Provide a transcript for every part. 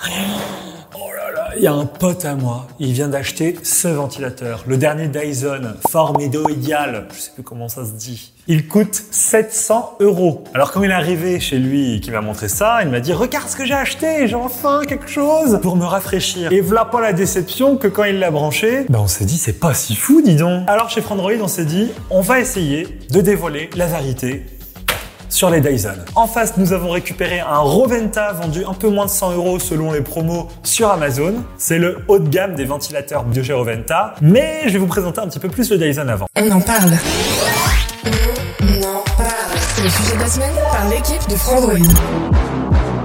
Oh là là, il y a un pote à moi, il vient d'acheter ce ventilateur, le dernier Dyson, formédoïdial, je sais plus comment ça se dit. Il coûte 700 euros. Alors quand il est arrivé chez lui et qu'il m'a montré ça, il m'a dit regarde ce que j'ai acheté, j'ai enfin quelque chose pour me rafraîchir. Et voilà pas la déception que quand il l'a branché, ben on s'est dit c'est pas si fou dis donc. Alors chez Frandroid on s'est dit on va essayer de dévoiler la vérité sur les Dyson. En face, nous avons récupéré un Roventa vendu un peu moins de 100 euros selon les promos sur Amazon. C'est le haut de gamme des ventilateurs de Roventa. Mais je vais vous présenter un petit peu plus le Dyson avant. On en parle. On en parle. C'est le sujet de la semaine par l'équipe de Frandroid.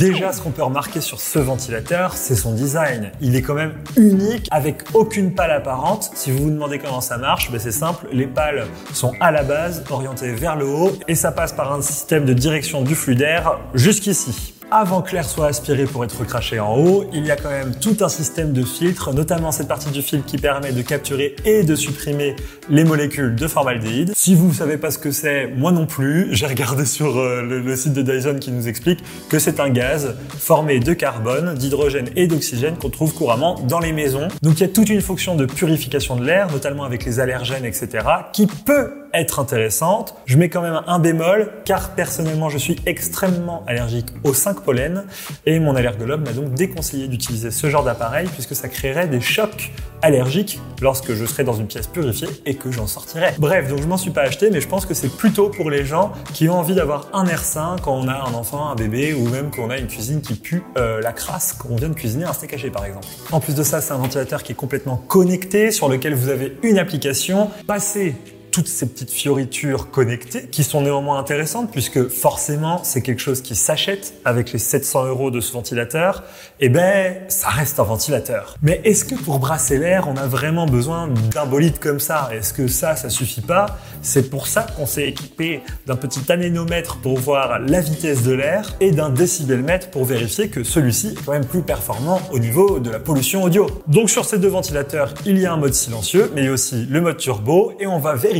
Déjà, ce qu'on peut remarquer sur ce ventilateur, c'est son design. Il est quand même unique, avec aucune pale apparente. Si vous vous demandez comment ça marche, ben c'est simple. Les pales sont à la base orientées vers le haut et ça passe par un système de direction du flux d'air jusqu'ici. Avant que l'air soit aspiré pour être craché en haut, il y a quand même tout un système de filtres, notamment cette partie du filtre qui permet de capturer et de supprimer les molécules de formaldéhyde. Si vous ne savez pas ce que c'est, moi non plus, j'ai regardé sur euh, le, le site de Dyson qui nous explique que c'est un gaz formé de carbone, d'hydrogène et d'oxygène qu'on trouve couramment dans les maisons. Donc il y a toute une fonction de purification de l'air, notamment avec les allergènes, etc., qui peut être intéressante. Je mets quand même un bémol, car personnellement je suis extrêmement allergique aux 5 pollen et mon allergologue m'a donc déconseillé d'utiliser ce genre d'appareil puisque ça créerait des chocs allergiques lorsque je serais dans une pièce purifiée et que j'en sortirais. Bref, donc je m'en suis pas acheté, mais je pense que c'est plutôt pour les gens qui ont envie d'avoir un air sain quand on a un enfant, un bébé ou même quand on a une cuisine qui pue euh, la crasse quand on vient de cuisiner un steak haché par exemple. En plus de ça, c'est un ventilateur qui est complètement connecté sur lequel vous avez une application. Passez toutes ces petites fioritures connectées qui sont néanmoins intéressantes puisque forcément c'est quelque chose qui s'achète avec les 700 euros de ce ventilateur. Et ben ça reste un ventilateur. Mais est-ce que pour brasser l'air on a vraiment besoin d'un bolide comme ça? Est-ce que ça ça suffit pas? C'est pour ça qu'on s'est équipé d'un petit anémomètre pour voir la vitesse de l'air et d'un décibelmètre pour vérifier que celui-ci est quand même plus performant au niveau de la pollution audio. Donc sur ces deux ventilateurs il y a un mode silencieux mais il y a aussi le mode turbo et on va vérifier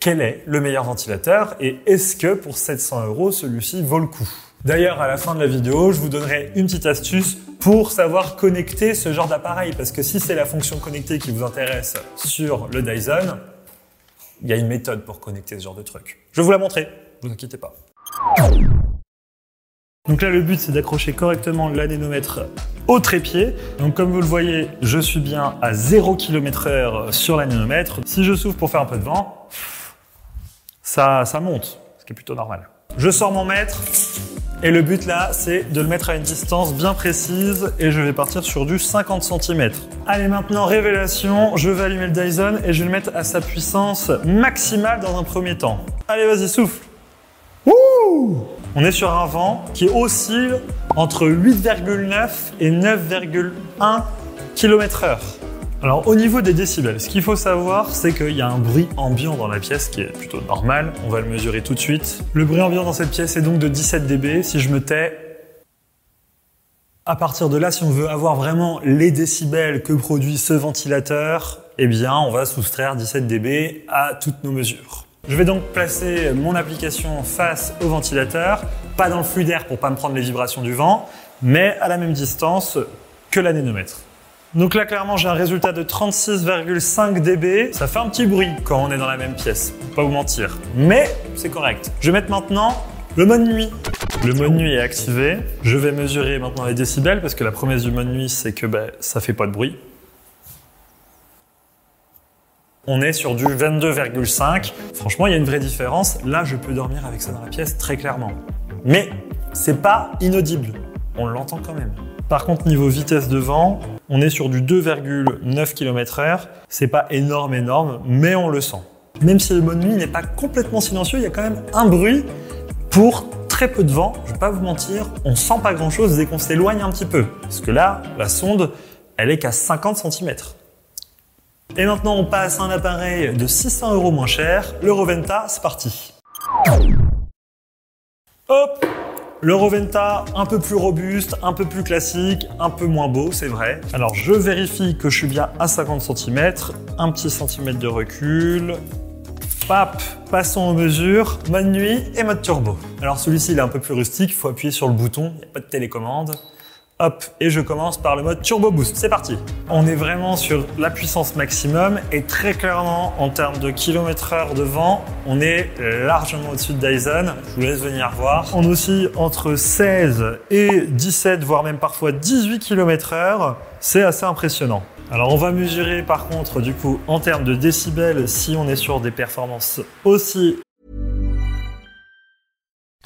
quel est le meilleur ventilateur et est-ce que pour 700 euros celui-ci vaut le coup. D'ailleurs, à la fin de la vidéo, je vous donnerai une petite astuce pour savoir connecter ce genre d'appareil. Parce que si c'est la fonction connectée qui vous intéresse sur le Dyson, il y a une méthode pour connecter ce genre de truc. Je vous la montrer, vous inquiétez pas. Donc là, le but, c'est d'accrocher correctement l'anémomètre au trépied. Donc comme vous le voyez, je suis bien à 0 km heure sur l'anémomètre. Si je souffle pour faire un peu de vent, ça, ça monte, ce qui est plutôt normal. Je sors mon mètre et le but là, c'est de le mettre à une distance bien précise et je vais partir sur du 50 cm. Allez, maintenant, révélation, je vais allumer le Dyson et je vais le mettre à sa puissance maximale dans un premier temps. Allez, vas-y, souffle. Wouh on est sur un vent qui oscille entre 8,9 et 9,1 km heure. Alors au niveau des décibels, ce qu'il faut savoir, c'est qu'il y a un bruit ambiant dans la pièce qui est plutôt normal. On va le mesurer tout de suite. Le bruit ambiant dans cette pièce est donc de 17 dB. Si je me tais, à partir de là, si on veut avoir vraiment les décibels que produit ce ventilateur, eh bien on va soustraire 17 dB à toutes nos mesures. Je vais donc placer mon application face au ventilateur, pas dans le flux d'air pour pas me prendre les vibrations du vent, mais à la même distance que l'anémomètre. Donc là, clairement, j'ai un résultat de 36,5 dB. Ça fait un petit bruit quand on est dans la même pièce, pas vous mentir. Mais c'est correct. Je vais mettre maintenant le mode nuit. Le mode nuit est activé. Je vais mesurer maintenant les décibels parce que la promesse du mode nuit, c'est que ben, ça fait pas de bruit. On est sur du 22,5. Franchement, il y a une vraie différence. Là, je peux dormir avec ça dans la pièce très clairement. Mais c'est pas inaudible. On l'entend quand même. Par contre, niveau vitesse de vent, on est sur du 2,9 km heure. C'est pas énorme, énorme, mais on le sent. Même si le mode nuit n'est pas complètement silencieux, il y a quand même un bruit pour très peu de vent, je vais pas vous mentir, on sent pas grand chose dès qu'on s'éloigne un petit peu. Parce que là, la sonde, elle est qu'à 50 cm. Et maintenant, on passe à un appareil de 600 euros moins cher, le Roventa, c'est parti. Hop Le Roventa, un peu plus robuste, un peu plus classique, un peu moins beau, c'est vrai. Alors, je vérifie que je suis bien à 50 cm, un petit centimètre de recul. Pap, passons aux mesures, mode nuit et mode turbo. Alors celui-ci il est un peu plus rustique, il faut appuyer sur le bouton, il n'y a pas de télécommande. Hop, et je commence par le mode Turbo Boost. C'est parti. On est vraiment sur la puissance maximum et très clairement, en termes de kilomètre heure de vent, on est largement au-dessus de Dyson. Je vous laisse venir voir. On oscille entre 16 et 17, voire même parfois 18 km heure. C'est assez impressionnant. Alors on va mesurer par contre du coup en termes de décibels si on est sur des performances aussi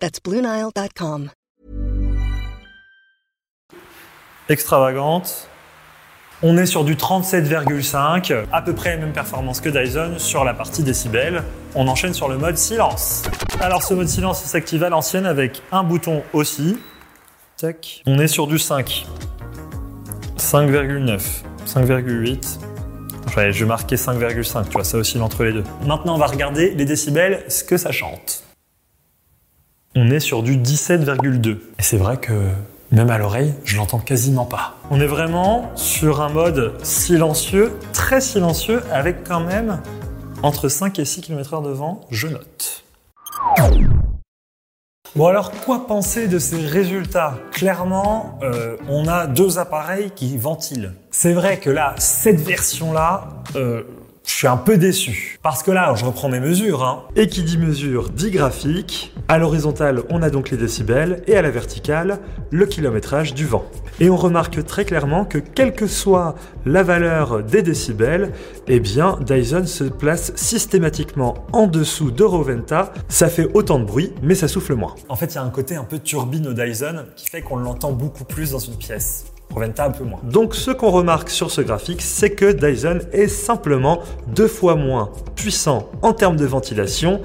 That's BlueNile.com. extravagante. On est sur du 37,5, à peu près la même performance que Dyson sur la partie décibels. On enchaîne sur le mode silence. Alors ce mode silence il s'active à l'ancienne avec un bouton aussi. Tac. On est sur du 5. 5,9. 5,8. Ouais, je vais marquer 5,5, tu vois, ça oscille entre les deux. Maintenant, on va regarder les décibels, ce que ça chante. On est sur du 17,2. Et c'est vrai que même à l'oreille, je l'entends quasiment pas. On est vraiment sur un mode silencieux, très silencieux, avec quand même entre 5 et 6 km/h de vent, je note. Bon alors, quoi penser de ces résultats? Clairement, euh, on a deux appareils qui ventilent. C'est vrai que là, cette version-là, euh, je suis un peu déçu. Parce que là, je reprends mes mesures. Hein. Et qui dit mesure dit graphique. À l'horizontale, on a donc les décibels et à la verticale, le kilométrage du vent. Et on remarque très clairement que quelle que soit la valeur des décibels, eh bien Dyson se place systématiquement en dessous de Roventa. Ça fait autant de bruit, mais ça souffle moins. En fait, il y a un côté un peu turbine au Dyson qui fait qu'on l'entend beaucoup plus dans une pièce. Roventa un peu moins. Donc ce qu'on remarque sur ce graphique, c'est que Dyson est simplement deux fois moins puissant en termes de ventilation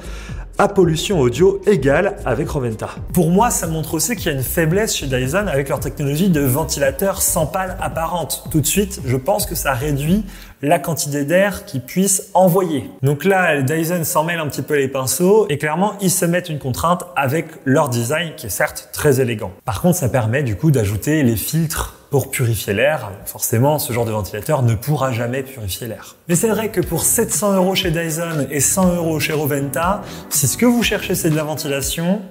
à pollution audio égale avec Roventa. Pour moi, ça montre aussi qu'il y a une faiblesse chez Dyson avec leur technologie de ventilateur sans pale apparente. Tout de suite, je pense que ça réduit la quantité d'air qu'ils puissent envoyer. Donc là, Dyson s'en mêle un petit peu les pinceaux et clairement, ils se mettent une contrainte avec leur design qui est certes très élégant. Par contre, ça permet du coup d'ajouter les filtres pour purifier l'air. Forcément, ce genre de ventilateur ne pourra jamais purifier l'air. Mais c'est vrai que pour 700 euros chez Dyson et 100 euros chez Roventa, si ce que vous cherchez c'est de la ventilation,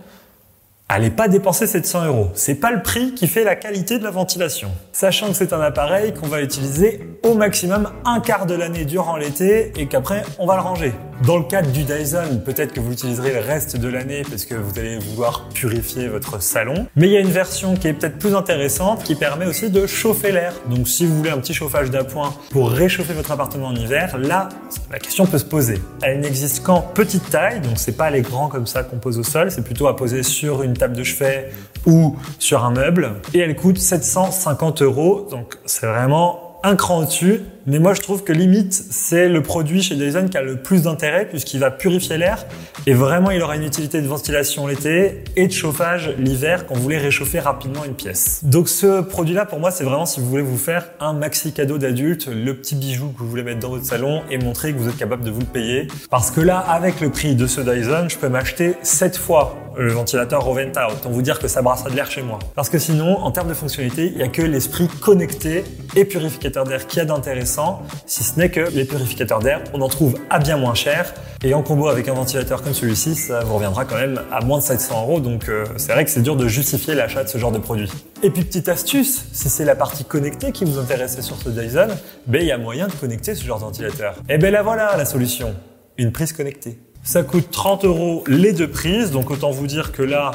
Allez pas dépenser 700 euros. C'est pas le prix qui fait la qualité de la ventilation. Sachant que c'est un appareil qu'on va utiliser au maximum un quart de l'année durant l'été et qu'après on va le ranger. Dans le cadre du Dyson, peut-être que vous l'utiliserez le reste de l'année parce que vous allez vouloir purifier votre salon. Mais il y a une version qui est peut-être plus intéressante qui permet aussi de chauffer l'air. Donc si vous voulez un petit chauffage d'appoint pour réchauffer votre appartement en hiver, là, la question peut se poser. Elle n'existe qu'en petite taille, donc c'est pas les grands comme ça qu'on pose au sol, c'est plutôt à poser sur une table de chevet ou sur un meuble. Et elle coûte 750 euros, donc c'est vraiment un cran au-dessus. Mais moi, je trouve que limite, c'est le produit chez Dyson qui a le plus d'intérêt puisqu'il va purifier l'air et vraiment, il aura une utilité de ventilation l'été et de chauffage l'hiver quand vous voulez réchauffer rapidement une pièce. Donc, ce produit-là, pour moi, c'est vraiment si vous voulez vous faire un maxi cadeau d'adulte, le petit bijou que vous voulez mettre dans votre salon et montrer que vous êtes capable de vous le payer. Parce que là, avec le prix de ce Dyson, je peux m'acheter 7 fois le ventilateur Roventa. Autant vous dire que ça brasse de l'air chez moi. Parce que sinon, en termes de fonctionnalité, il n'y a que l'esprit connecté et purificateur d'air qui a d'intéressant, si ce n'est que les purificateurs d'air, on en trouve à bien moins cher. Et en combo avec un ventilateur comme celui-ci, ça vous reviendra quand même à moins de 700 euros. Donc euh, c'est vrai que c'est dur de justifier l'achat de ce genre de produit. Et puis petite astuce, si c'est la partie connectée qui vous intéressait sur ce Dyson, ben il y a moyen de connecter ce genre de ventilateur. Et ben là voilà la solution, une prise connectée. Ça coûte 30 euros les deux prises, donc autant vous dire que là,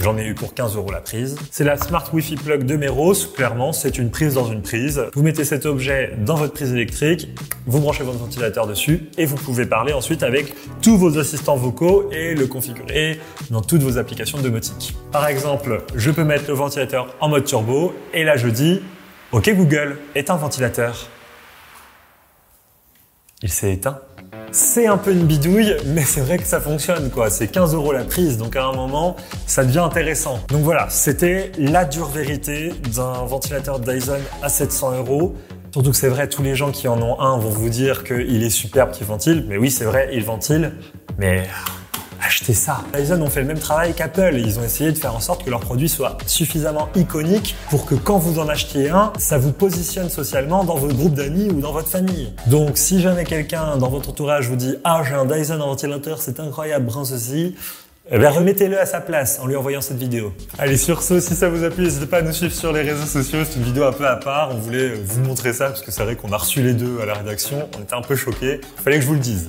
J'en ai eu pour 15 euros la prise. C'est la Smart Wi-Fi Plug de Meros. Clairement, c'est une prise dans une prise. Vous mettez cet objet dans votre prise électrique, vous branchez votre ventilateur dessus et vous pouvez parler ensuite avec tous vos assistants vocaux et le configurer dans toutes vos applications de. Par exemple, je peux mettre le ventilateur en mode turbo et là je dis OK Google, éteins ventilateur. Il s'est éteint. C'est un peu une bidouille, mais c'est vrai que ça fonctionne quoi. C'est 15 euros la prise, donc à un moment, ça devient intéressant. Donc voilà, c'était la dure vérité d'un ventilateur Dyson à 700 euros. Surtout que c'est vrai, tous les gens qui en ont un vont vous dire qu'il est superbe, qu'il ventile. Mais oui, c'est vrai, il ventile. Mais achetez ça. Dyson ont fait le même travail qu'Apple. Ils ont essayé de faire en sorte que leur produit soit suffisamment iconique pour que quand vous en achetiez un, ça vous positionne socialement dans votre groupe d'amis ou dans votre famille. Donc si jamais quelqu'un dans votre entourage vous dit Ah, j'ai un Dyson en ventilateur, c'est incroyable, brun ceci. Eh bien, remettez-le à sa place en lui envoyant cette vidéo. Allez, sur ce, si ça vous a plu, n'hésitez pas à nous suivre sur les réseaux sociaux. C'est une vidéo un peu à part. On voulait vous montrer ça parce que c'est vrai qu'on a reçu les deux à la rédaction. On était un peu choqués. Fallait que je vous le dise.